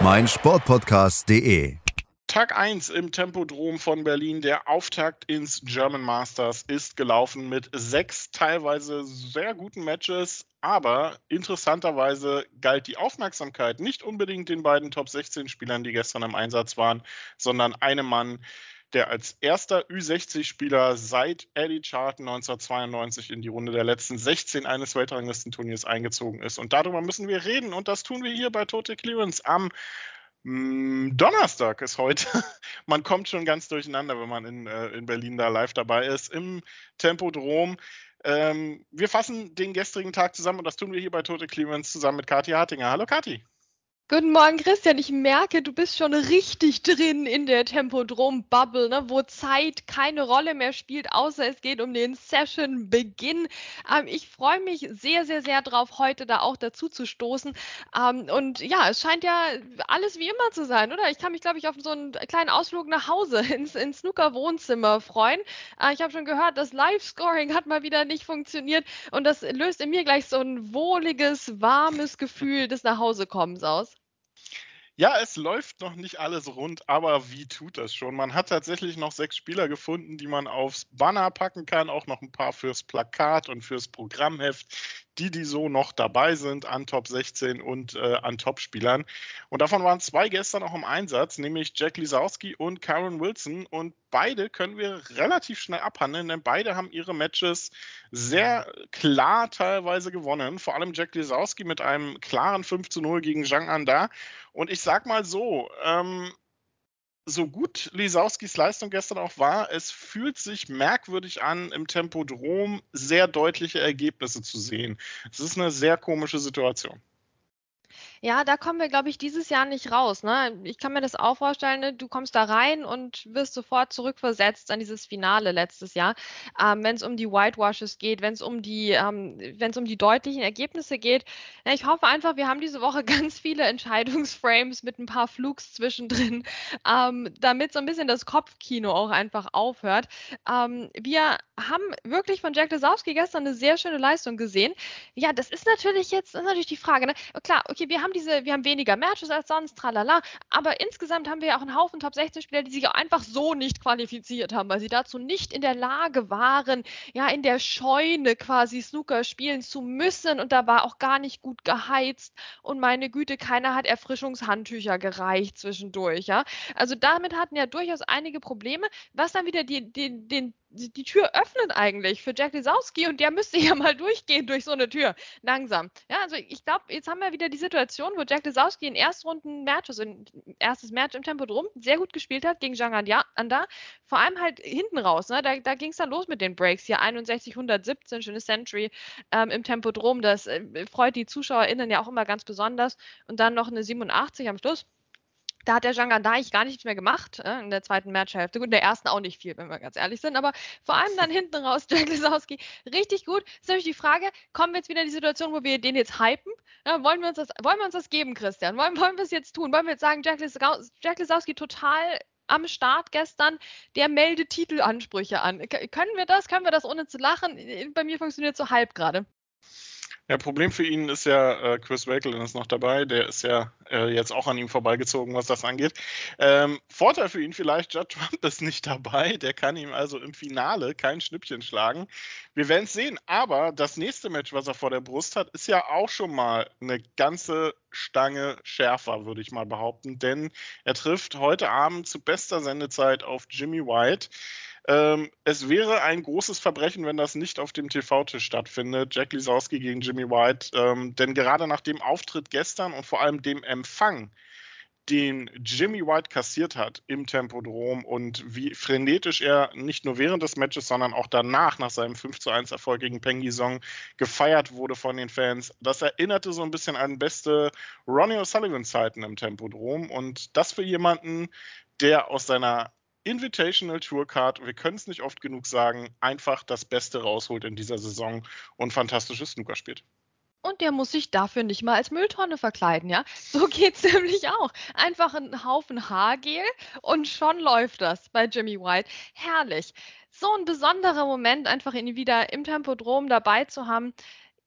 meinsportpodcast.de. Tag 1 im Tempodrom von Berlin. Der Auftakt ins German Masters ist gelaufen mit sechs teilweise sehr guten Matches. Aber interessanterweise galt die Aufmerksamkeit nicht unbedingt den beiden Top 16 Spielern, die gestern im Einsatz waren, sondern einem Mann, der als erster Ü60-Spieler seit Eddie Charlton 1992 in die Runde der letzten 16 eines Weltranglistenturniers eingezogen ist. Und darüber müssen wir reden. Und das tun wir hier bei Total Clearance am mm, Donnerstag ist heute. Man kommt schon ganz durcheinander, wenn man in, äh, in Berlin da live dabei ist, im Tempodrom. Ähm, wir fassen den gestrigen Tag zusammen und das tun wir hier bei Total Clearance zusammen mit Kathi Hartinger. Hallo Kathi. Guten Morgen, Christian. Ich merke, du bist schon richtig drin in der Tempodrom-Bubble, ne, wo Zeit keine Rolle mehr spielt, außer es geht um den Session-Beginn. Ähm, ich freue mich sehr, sehr, sehr drauf, heute da auch dazu zu stoßen. Ähm, und ja, es scheint ja alles wie immer zu sein, oder? Ich kann mich, glaube ich, auf so einen kleinen Ausflug nach Hause ins, ins Snooker-Wohnzimmer freuen. Äh, ich habe schon gehört, das Live-Scoring hat mal wieder nicht funktioniert und das löst in mir gleich so ein wohliges, warmes Gefühl des Nachhausekommens aus. Ja, es läuft noch nicht alles rund, aber wie tut das schon? Man hat tatsächlich noch sechs Spieler gefunden, die man aufs Banner packen kann, auch noch ein paar fürs Plakat und fürs Programmheft, die, die so noch dabei sind an Top 16 und äh, an Top-Spielern. Und davon waren zwei gestern auch im Einsatz, nämlich Jack Lisowski und Karen Wilson. Und beide können wir relativ schnell abhandeln, denn beide haben ihre Matches sehr klar teilweise gewonnen. Vor allem Jack Lisowski mit einem klaren 5 zu 0 gegen Zhang Anda. Und ich sag mal so, ähm, so gut Lisowskis Leistung gestern auch war, es fühlt sich merkwürdig an, im Tempodrom sehr deutliche Ergebnisse zu sehen. Es ist eine sehr komische Situation. Ja, da kommen wir, glaube ich, dieses Jahr nicht raus. Ne? Ich kann mir das auch vorstellen, ne? du kommst da rein und wirst sofort zurückversetzt an dieses Finale letztes Jahr. Ähm, wenn es um die Whitewashes geht, wenn es um die, ähm, wenn es um die deutlichen Ergebnisse geht. Ja, ich hoffe einfach, wir haben diese Woche ganz viele Entscheidungsframes mit ein paar Flugs zwischendrin, ähm, damit so ein bisschen das Kopfkino auch einfach aufhört. Ähm, wir haben wirklich von Jack Lesowski gestern eine sehr schöne Leistung gesehen. Ja, das ist natürlich jetzt, ist natürlich die Frage. Ne? Klar, okay, wir haben diese, wir haben weniger Matches als sonst, tralala, aber insgesamt haben wir ja auch einen Haufen Top 16 Spieler, die sich auch einfach so nicht qualifiziert haben, weil sie dazu nicht in der Lage waren, ja, in der Scheune quasi Snooker spielen zu müssen. Und da war auch gar nicht gut geheizt. Und meine Güte, keiner hat Erfrischungshandtücher gereicht zwischendurch, ja. Also damit hatten ja durchaus einige Probleme, was dann wieder die, die, den die Tür öffnet eigentlich für Jack Lisowski und der müsste ja mal durchgehen durch so eine Tür. Langsam. Ja, also ich glaube, jetzt haben wir wieder die Situation, wo Jack Lisowski in Erstrunden Match, also ein erstes Match im Tempo drum, sehr gut gespielt hat gegen Zhang Anda. Vor allem halt hinten raus. Ne? Da, da ging es dann los mit den Breaks. Hier 61, 117, schöne Century ähm, im Tempo drum. Das äh, freut die ZuschauerInnen ja auch immer ganz besonders. Und dann noch eine 87 am Schluss da hat der Jean Gandaich gar nichts mehr gemacht äh, in der zweiten Matchhälfte. Gut, in der ersten auch nicht viel, wenn wir ganz ehrlich sind, aber vor allem dann hinten raus Jack Lisowski richtig gut. Ist nämlich die Frage, kommen wir jetzt wieder in die Situation, wo wir den jetzt hypen? Ja, wollen, wir uns das, wollen wir uns das geben, Christian? Wollen, wollen wir es jetzt tun? Wollen wir jetzt sagen, Jack, Lis Jack Lisowski total am Start gestern, der meldet Titelansprüche an. Können wir das? Können wir das ohne zu lachen? Bei mir funktioniert es so halb gerade. Ja, Problem für ihn ist ja, äh, Chris Wakelin ist noch dabei, der ist ja äh, jetzt auch an ihm vorbeigezogen, was das angeht. Ähm, Vorteil für ihn vielleicht, Judd Trump ist nicht dabei, der kann ihm also im Finale kein Schnippchen schlagen. Wir werden es sehen, aber das nächste Match, was er vor der Brust hat, ist ja auch schon mal eine ganze Stange schärfer, würde ich mal behaupten, denn er trifft heute Abend zu bester Sendezeit auf Jimmy White. Ähm, es wäre ein großes Verbrechen, wenn das nicht auf dem TV-Tisch stattfindet. Jack Lisowski gegen Jimmy White. Ähm, denn gerade nach dem Auftritt gestern und vor allem dem Empfang, den Jimmy White kassiert hat im Tempodrom und wie frenetisch er nicht nur während des Matches, sondern auch danach nach seinem 5 zu 1 Erfolg gegen Peng Song gefeiert wurde von den Fans, das erinnerte so ein bisschen an beste Ronnie O'Sullivan Zeiten im Tempodrom und das für jemanden, der aus seiner Invitational Tour Card, wir können es nicht oft genug sagen, einfach das Beste rausholt in dieser Saison und fantastisches Snooker spielt. Und der muss sich dafür nicht mal als Mülltonne verkleiden, ja? So geht's nämlich auch. Einfach ein Haufen Haargel und schon läuft das bei Jimmy White. Herrlich. So ein besonderer Moment, einfach ihn wieder im Tempodrom dabei zu haben.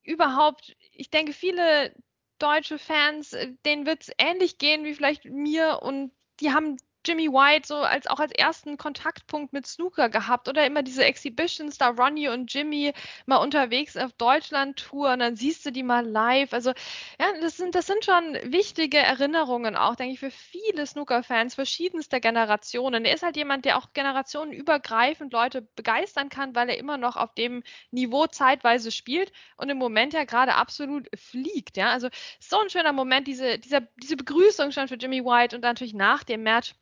Überhaupt, ich denke, viele deutsche Fans, äh, denen wird es ähnlich gehen wie vielleicht mir und die haben Jimmy White so als auch als ersten Kontaktpunkt mit Snooker gehabt oder immer diese Exhibitions, da Ronnie und Jimmy mal unterwegs auf Deutschland-Tour und dann siehst du die mal live. Also ja, das sind, das sind schon wichtige Erinnerungen auch, denke ich, für viele Snooker-Fans verschiedenster Generationen. Er ist halt jemand, der auch generationenübergreifend Leute begeistern kann, weil er immer noch auf dem Niveau zeitweise spielt und im Moment ja gerade absolut fliegt. Ja, also so ein schöner Moment, diese, dieser, diese Begrüßung schon für Jimmy White und dann natürlich nach dem Match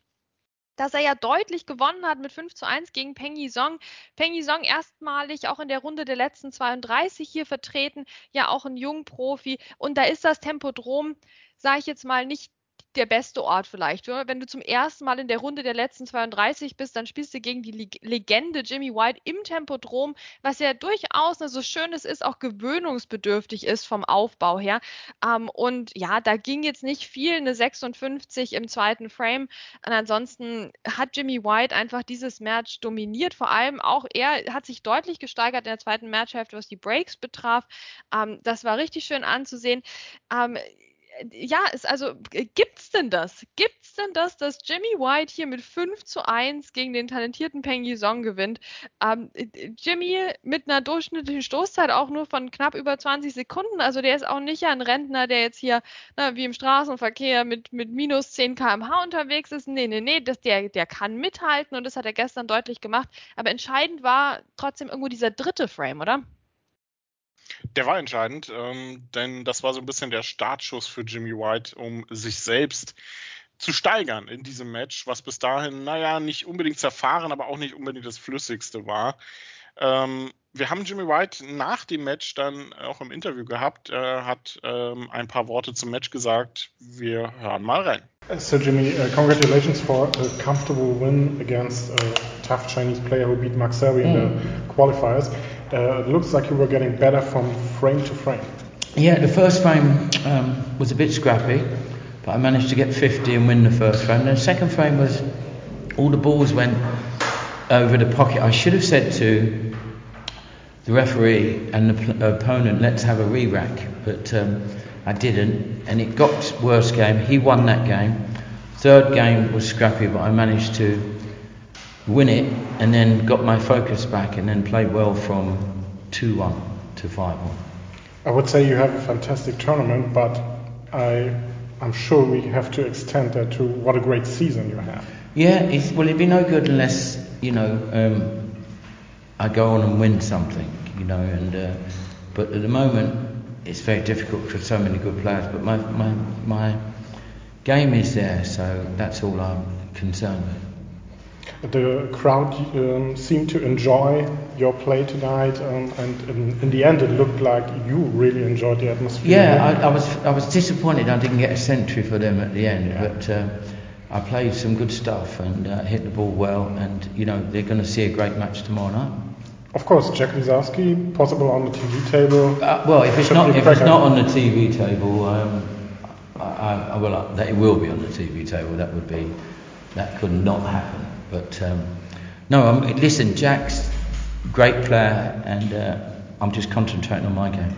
dass er ja deutlich gewonnen hat mit 5 zu 1 gegen Peng Yisong. Peng Yisong erstmalig auch in der Runde der letzten 32 hier vertreten, ja auch ein Jungprofi. Und da ist das Tempodrom, sage ich jetzt mal, nicht der beste Ort vielleicht. Wenn du zum ersten Mal in der Runde der letzten 32 bist, dann spielst du gegen die Legende Jimmy White im Tempodrom, was ja durchaus so schön es ist, auch gewöhnungsbedürftig ist vom Aufbau her. Ähm, und ja, da ging jetzt nicht viel, eine 56 im zweiten Frame. Und ansonsten hat Jimmy White einfach dieses Match dominiert. Vor allem auch er hat sich deutlich gesteigert in der zweiten Matchhälfte, was die Breaks betraf. Ähm, das war richtig schön anzusehen. Ähm, ja, ist also, gibt's denn das? Gibt's denn das, dass Jimmy White hier mit 5 zu 1 gegen den talentierten Peng Yisong gewinnt? Ähm, Jimmy mit einer durchschnittlichen Stoßzeit auch nur von knapp über 20 Sekunden. Also der ist auch nicht ein Rentner, der jetzt hier na, wie im Straßenverkehr mit, mit minus 10 km/h unterwegs ist. Nee, nee, nee, das, der, der kann mithalten und das hat er gestern deutlich gemacht. Aber entscheidend war trotzdem irgendwo dieser dritte Frame, oder? Der war entscheidend, ähm, denn das war so ein bisschen der Startschuss für Jimmy White, um sich selbst zu steigern in diesem Match, was bis dahin, naja, nicht unbedingt zerfahren, aber auch nicht unbedingt das Flüssigste war. Ähm, wir haben Jimmy White nach dem Match dann auch im Interview gehabt. Er hat ähm, ein paar Worte zum Match gesagt. Wir hören mal rein. So Jimmy, uh, congratulations for a comfortable win against a tough Chinese player who beat Max Selby mm. in the hmm. qualifiers. Uh, it looks like you were getting better from frame to frame. Yeah, the first frame um, was a bit scrappy, but I managed to get 50 and win the first frame. And the second frame was all the balls went over the pocket. I should have said to the referee and the opponent, let's have a re rack, but um, I didn't, and it got worse game. He won that game. Third game was scrappy, but I managed to win it, and then got my focus back, and then played well from 2 1 to 5 1. I would say you have a fantastic tournament, but I, I'm sure we have to extend that to what a great season you have. Yeah, well, it'd be no good unless, you know, um, I go on and win something, you know, and uh, but at the moment it's very difficult for so many good players, but my, my, my game is there, so that's all I'm concerned with. The crowd um, seemed to enjoy your play tonight, um, and in, in, the end, it looked like you really enjoyed the atmosphere. Yeah, I, I, was I was disappointed I didn't get a century for them at the end, yeah. but uh, I played some good stuff and uh, hit the ball well, and you know they're going to see a great match tomorrow night. Of course, Jack Lizarski, possible on the TV table. Uh, well, if it's not if it's not on the TV table, um, I, I, well, that it will be on the TV table. That would be that could not happen. But um, no, um, listen, Jack's great player, and uh, I'm just concentrating on my game.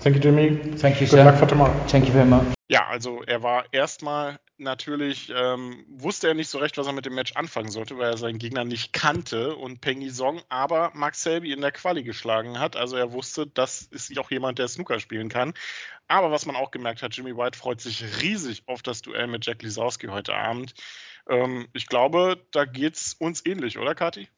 Thank you, Jimmy. Thank you, Good sir. luck for tomorrow. Thank you very much. Ja, also er war erstmal natürlich, ähm, wusste er nicht so recht, was er mit dem Match anfangen sollte, weil er seinen Gegner nicht kannte und Peng Song aber Max Selby in der Quali geschlagen hat. Also er wusste, das ist auch jemand, der Snooker spielen kann. Aber was man auch gemerkt hat, Jimmy White freut sich riesig auf das Duell mit Jack Lisowski heute Abend. Ähm, ich glaube, da geht es uns ähnlich, oder Kathi?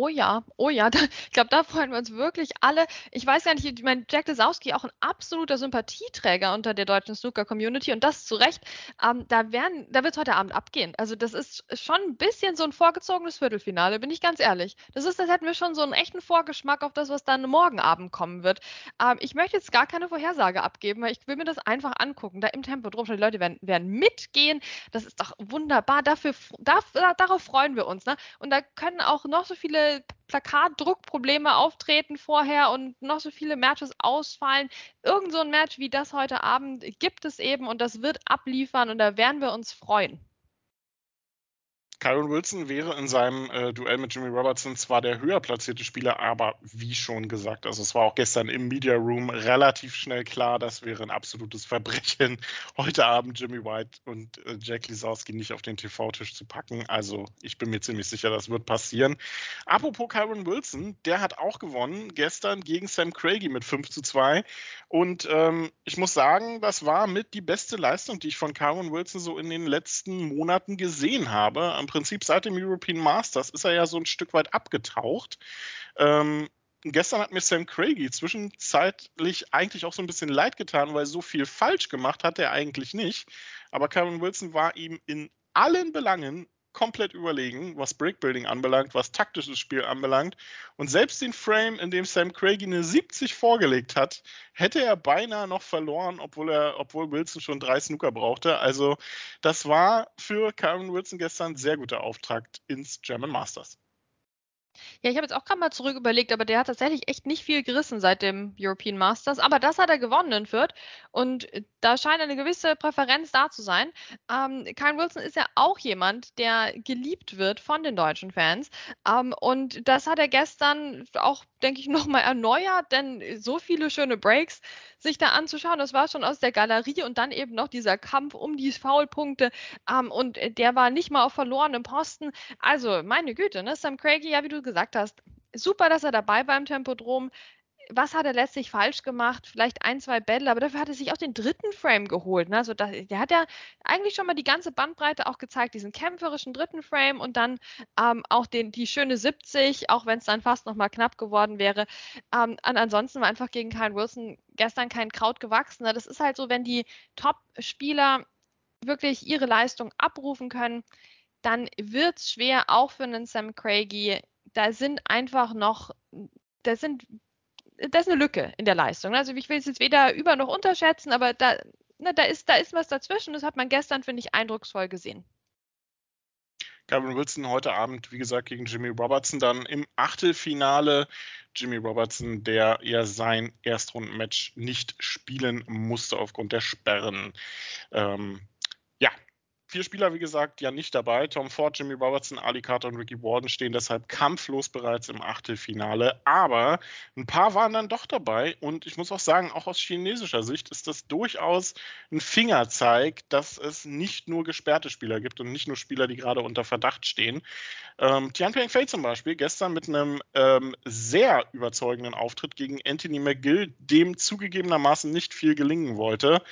Oh ja, oh ja, da, ich glaube, da freuen wir uns wirklich alle. Ich weiß gar nicht, ich meine, Jack Lesowski auch ein absoluter Sympathieträger unter der deutschen Snooker-Community und das zu Recht. Ähm, da da wird es heute Abend abgehen. Also das ist schon ein bisschen so ein vorgezogenes Viertelfinale, bin ich ganz ehrlich. Das ist, als hätten wir schon so einen echten Vorgeschmack auf das, was dann morgen Abend kommen wird. Ähm, ich möchte jetzt gar keine Vorhersage abgeben, weil ich will mir das einfach angucken. Da im Tempo drum, die Leute werden, werden mitgehen. Das ist doch wunderbar. Dafür, da, darauf freuen wir uns. Ne? Und da können auch noch so viele Plakatdruckprobleme auftreten vorher und noch so viele Matches ausfallen. Irgend so ein Match wie das heute Abend gibt es eben und das wird abliefern und da werden wir uns freuen. Kyron Wilson wäre in seinem äh, Duell mit Jimmy Robertson zwar der höher platzierte Spieler, aber wie schon gesagt, also es war auch gestern im Media Room relativ schnell klar, das wäre ein absolutes Verbrechen, heute Abend Jimmy White und äh, Jack Lisowski nicht auf den TV-Tisch zu packen. Also ich bin mir ziemlich sicher, das wird passieren. Apropos Kyron Wilson, der hat auch gewonnen gestern gegen Sam Craigie mit 5 zu 2. Und ähm, ich muss sagen, das war mit die beste Leistung, die ich von Kyron Wilson so in den letzten Monaten gesehen habe Prinzip seit dem European Masters ist er ja so ein Stück weit abgetaucht. Ähm, gestern hat mir Sam Craigie zwischenzeitlich eigentlich auch so ein bisschen leid getan, weil so viel falsch gemacht hat er eigentlich nicht. Aber Kevin Wilson war ihm in allen Belangen komplett überlegen, was Breakbuilding anbelangt, was taktisches Spiel anbelangt. Und selbst den Frame, in dem Sam Craigie eine 70 vorgelegt hat, hätte er beinahe noch verloren, obwohl er, obwohl Wilson schon drei Snooker brauchte. Also das war für Karen Wilson gestern ein sehr guter Auftakt ins German Masters. Ja, ich habe jetzt auch gerade mal zurück überlegt, aber der hat tatsächlich echt nicht viel gerissen seit dem European Masters. Aber das hat er gewonnen in Fürth und äh, da scheint eine gewisse Präferenz da zu sein. Ähm, Kyle Wilson ist ja auch jemand, der geliebt wird von den deutschen Fans. Ähm, und das hat er gestern auch, denke ich, nochmal erneuert, denn so viele schöne Breaks sich da anzuschauen, das war schon aus der Galerie und dann eben noch dieser Kampf um die Foulpunkte ähm, und der war nicht mal auf verlorenem Posten. Also, meine Güte, ne? Sam Craigie, ja, wie du gesagt hast, super, dass er dabei war im Tempodrom. Was hat er letztlich falsch gemacht? Vielleicht ein, zwei Battle, aber dafür hat er sich auch den dritten Frame geholt. Ne? Also da, der hat ja eigentlich schon mal die ganze Bandbreite auch gezeigt, diesen kämpferischen dritten Frame und dann ähm, auch den, die schöne 70, auch wenn es dann fast nochmal knapp geworden wäre. Ähm, ansonsten war einfach gegen Kyle Wilson gestern kein Kraut gewachsen. Ne? Das ist halt so, wenn die Top-Spieler wirklich ihre Leistung abrufen können, dann wird es schwer, auch für einen Sam Craigie. Da sind einfach noch, da sind, da ist eine Lücke in der Leistung. Also ich will es jetzt weder über noch unterschätzen, aber da, ne, da, ist, da ist was dazwischen. Das hat man gestern, finde ich, eindrucksvoll gesehen. Gavin Wilson heute Abend, wie gesagt, gegen Jimmy Robertson dann im Achtelfinale. Jimmy Robertson, der ja sein Erstrundenmatch nicht spielen musste aufgrund der Sperren. Ähm, Vier Spieler, wie gesagt, ja nicht dabei. Tom Ford, Jimmy Robertson, Ali Carter und Ricky Warden stehen deshalb kampflos bereits im Achtelfinale. Aber ein paar waren dann doch dabei. Und ich muss auch sagen, auch aus chinesischer Sicht ist das durchaus ein Fingerzeig, dass es nicht nur gesperrte Spieler gibt und nicht nur Spieler, die gerade unter Verdacht stehen. Ähm, Tianping Fei zum Beispiel, gestern mit einem ähm, sehr überzeugenden Auftritt gegen Anthony McGill, dem zugegebenermaßen nicht viel gelingen wollte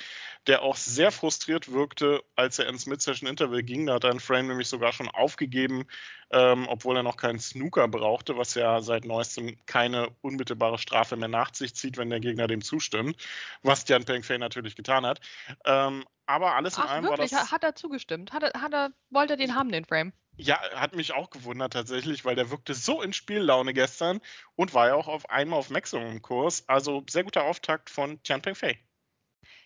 der auch sehr frustriert wirkte, als er ins Mid-Session-Interval ging. Da hat er einen Frame nämlich sogar schon aufgegeben, ähm, obwohl er noch keinen Snooker brauchte, was ja seit neuestem keine unmittelbare Strafe mehr nach sich zieht, wenn der Gegner dem zustimmt, was Jan Pengfei natürlich getan hat. Ähm, aber alles in Ach, allem wirklich? war das. Hat er zugestimmt? Hat er, hat er, wollte er den haben, den Frame? Ja, hat mich auch gewundert tatsächlich, weil der wirkte so in Spiellaune gestern und war ja auch auf einmal auf Maximum-Kurs. Also sehr guter Auftakt von Tian Pengfei.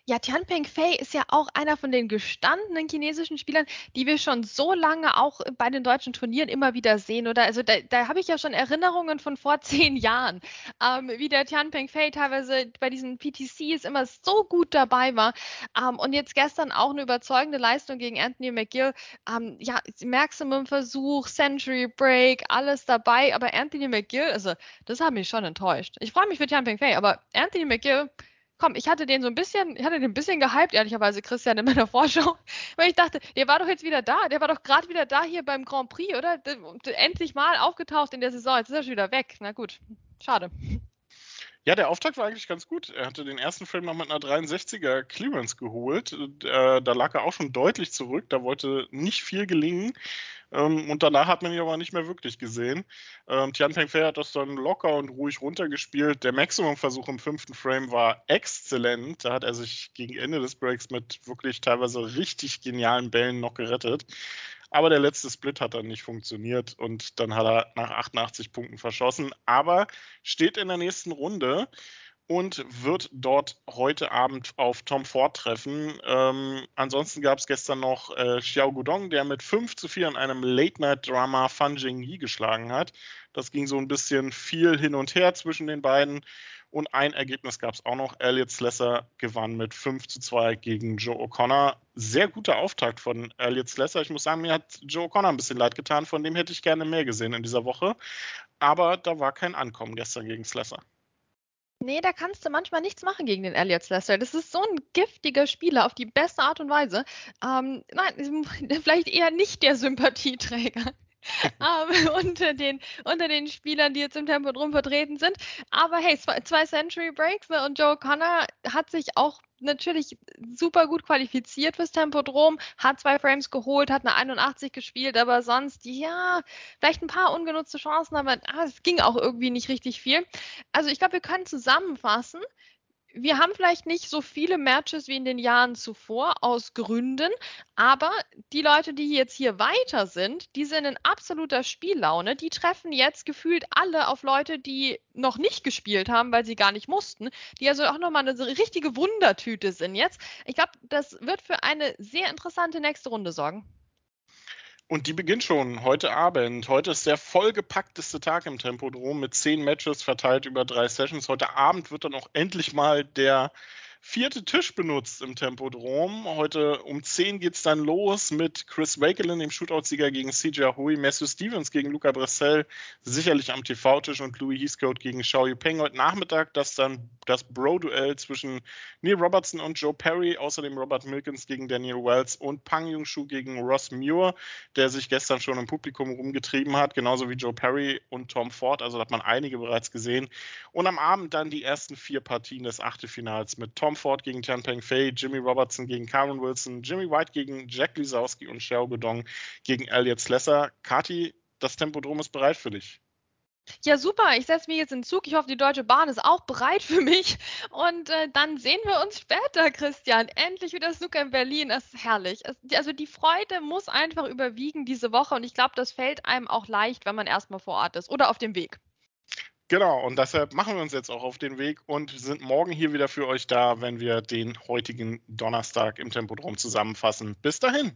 Ja, Tianpeng Fei ist ja auch einer von den gestandenen chinesischen Spielern, die wir schon so lange auch bei den deutschen Turnieren immer wieder sehen. Oder also da, da habe ich ja schon Erinnerungen von vor zehn Jahren, ähm, wie der Tianpeng Fei teilweise bei diesen PTCs immer so gut dabei war. Ähm, und jetzt gestern auch eine überzeugende Leistung gegen Anthony McGill. Ähm, ja, Maximum Versuch, Century Break, alles dabei. Aber Anthony McGill, also das hat mich schon enttäuscht. Ich freue mich für Tianpeng Fei, aber Anthony McGill komm, ich hatte den so ein bisschen, ich hatte den ein bisschen gehypt, ehrlicherweise, Christian, in meiner Vorschau, weil ich dachte, der war doch jetzt wieder da, der war doch gerade wieder da hier beim Grand Prix, oder? Endlich mal aufgetaucht in der Saison, jetzt ist er schon wieder weg. Na gut, schade. Ja, der Auftakt war eigentlich ganz gut. Er hatte den ersten Frame noch mit einer 63er Clearance geholt. Äh, da lag er auch schon deutlich zurück. Da wollte nicht viel gelingen. Ähm, und danach hat man ihn aber nicht mehr wirklich gesehen. Ähm, Tian Pengfei hat das dann locker und ruhig runtergespielt. Der Maximum-Versuch im fünften Frame war exzellent. Da hat er sich gegen Ende des Breaks mit wirklich teilweise richtig genialen Bällen noch gerettet. Aber der letzte Split hat dann nicht funktioniert und dann hat er nach 88 Punkten verschossen. Aber steht in der nächsten Runde und wird dort heute Abend auf Tom Ford treffen. Ähm, ansonsten gab es gestern noch äh, Xiao Gudong, der mit 5 zu 4 in einem Late-Night-Drama Fan Jingyi geschlagen hat. Das ging so ein bisschen viel hin und her zwischen den beiden. Und ein Ergebnis gab es auch noch. Elliot Slesser gewann mit 5 zu 2 gegen Joe O'Connor. Sehr guter Auftakt von Elliot Slesser. Ich muss sagen, mir hat Joe O'Connor ein bisschen leid getan. Von dem hätte ich gerne mehr gesehen in dieser Woche. Aber da war kein Ankommen gestern gegen Slesser. Nee, da kannst du manchmal nichts machen gegen den Elliot Slessor. Das ist so ein giftiger Spieler auf die beste Art und Weise. Ähm, nein, vielleicht eher nicht der Sympathieträger. Um, unter, den, unter den Spielern, die jetzt im Tempo drum vertreten sind. Aber hey, zwei, zwei Century Breaks ne, und Joe Connor hat sich auch natürlich super gut qualifiziert fürs Tempodrom, hat zwei Frames geholt, hat eine 81 gespielt, aber sonst, ja, vielleicht ein paar ungenutzte Chancen, aber ah, es ging auch irgendwie nicht richtig viel. Also ich glaube, wir können zusammenfassen, wir haben vielleicht nicht so viele Matches wie in den Jahren zuvor aus Gründen, aber die Leute, die jetzt hier weiter sind, die sind in absoluter Spiellaune. Die treffen jetzt gefühlt alle auf Leute, die noch nicht gespielt haben, weil sie gar nicht mussten, die also auch nochmal eine richtige Wundertüte sind jetzt. Ich glaube, das wird für eine sehr interessante nächste Runde sorgen. Und die beginnt schon heute Abend. Heute ist der vollgepackteste Tag im Tempodrom mit zehn Matches verteilt über drei Sessions. Heute Abend wird dann auch endlich mal der vierte Tisch benutzt im Tempodrom. Heute um 10 geht es dann los mit Chris Wakelin, dem Shootout-Sieger gegen CJ Hui, Matthew Stevens gegen Luca Bressel, sicherlich am TV-Tisch und Louis Heathcote gegen Xiao Yupeng. Heute Nachmittag das dann das Bro-Duell zwischen Neil Robertson und Joe Perry, außerdem Robert Milkins gegen Daniel Wells und Pang Yung-Shu gegen Ross Muir, der sich gestern schon im Publikum rumgetrieben hat, genauso wie Joe Perry und Tom Ford. Also da hat man einige bereits gesehen. Und am Abend dann die ersten vier Partien des Achtelfinals mit Tom Tom Ford gegen Tian Peng Fei, Jimmy Robertson gegen Cameron Wilson, Jimmy White gegen Jack Lisowski und Xiao Godong gegen Elliot Slesser. Kati, das Tempodrom ist bereit für dich. Ja, super. Ich setze mich jetzt in Zug. Ich hoffe, die Deutsche Bahn ist auch bereit für mich. Und äh, dann sehen wir uns später, Christian. Endlich wieder Snooker in Berlin. Das ist herrlich. Es, also die Freude muss einfach überwiegen diese Woche. Und ich glaube, das fällt einem auch leicht, wenn man erstmal vor Ort ist oder auf dem Weg. Genau, und deshalb machen wir uns jetzt auch auf den Weg und sind morgen hier wieder für euch da, wenn wir den heutigen Donnerstag im Tempodrom zusammenfassen. Bis dahin.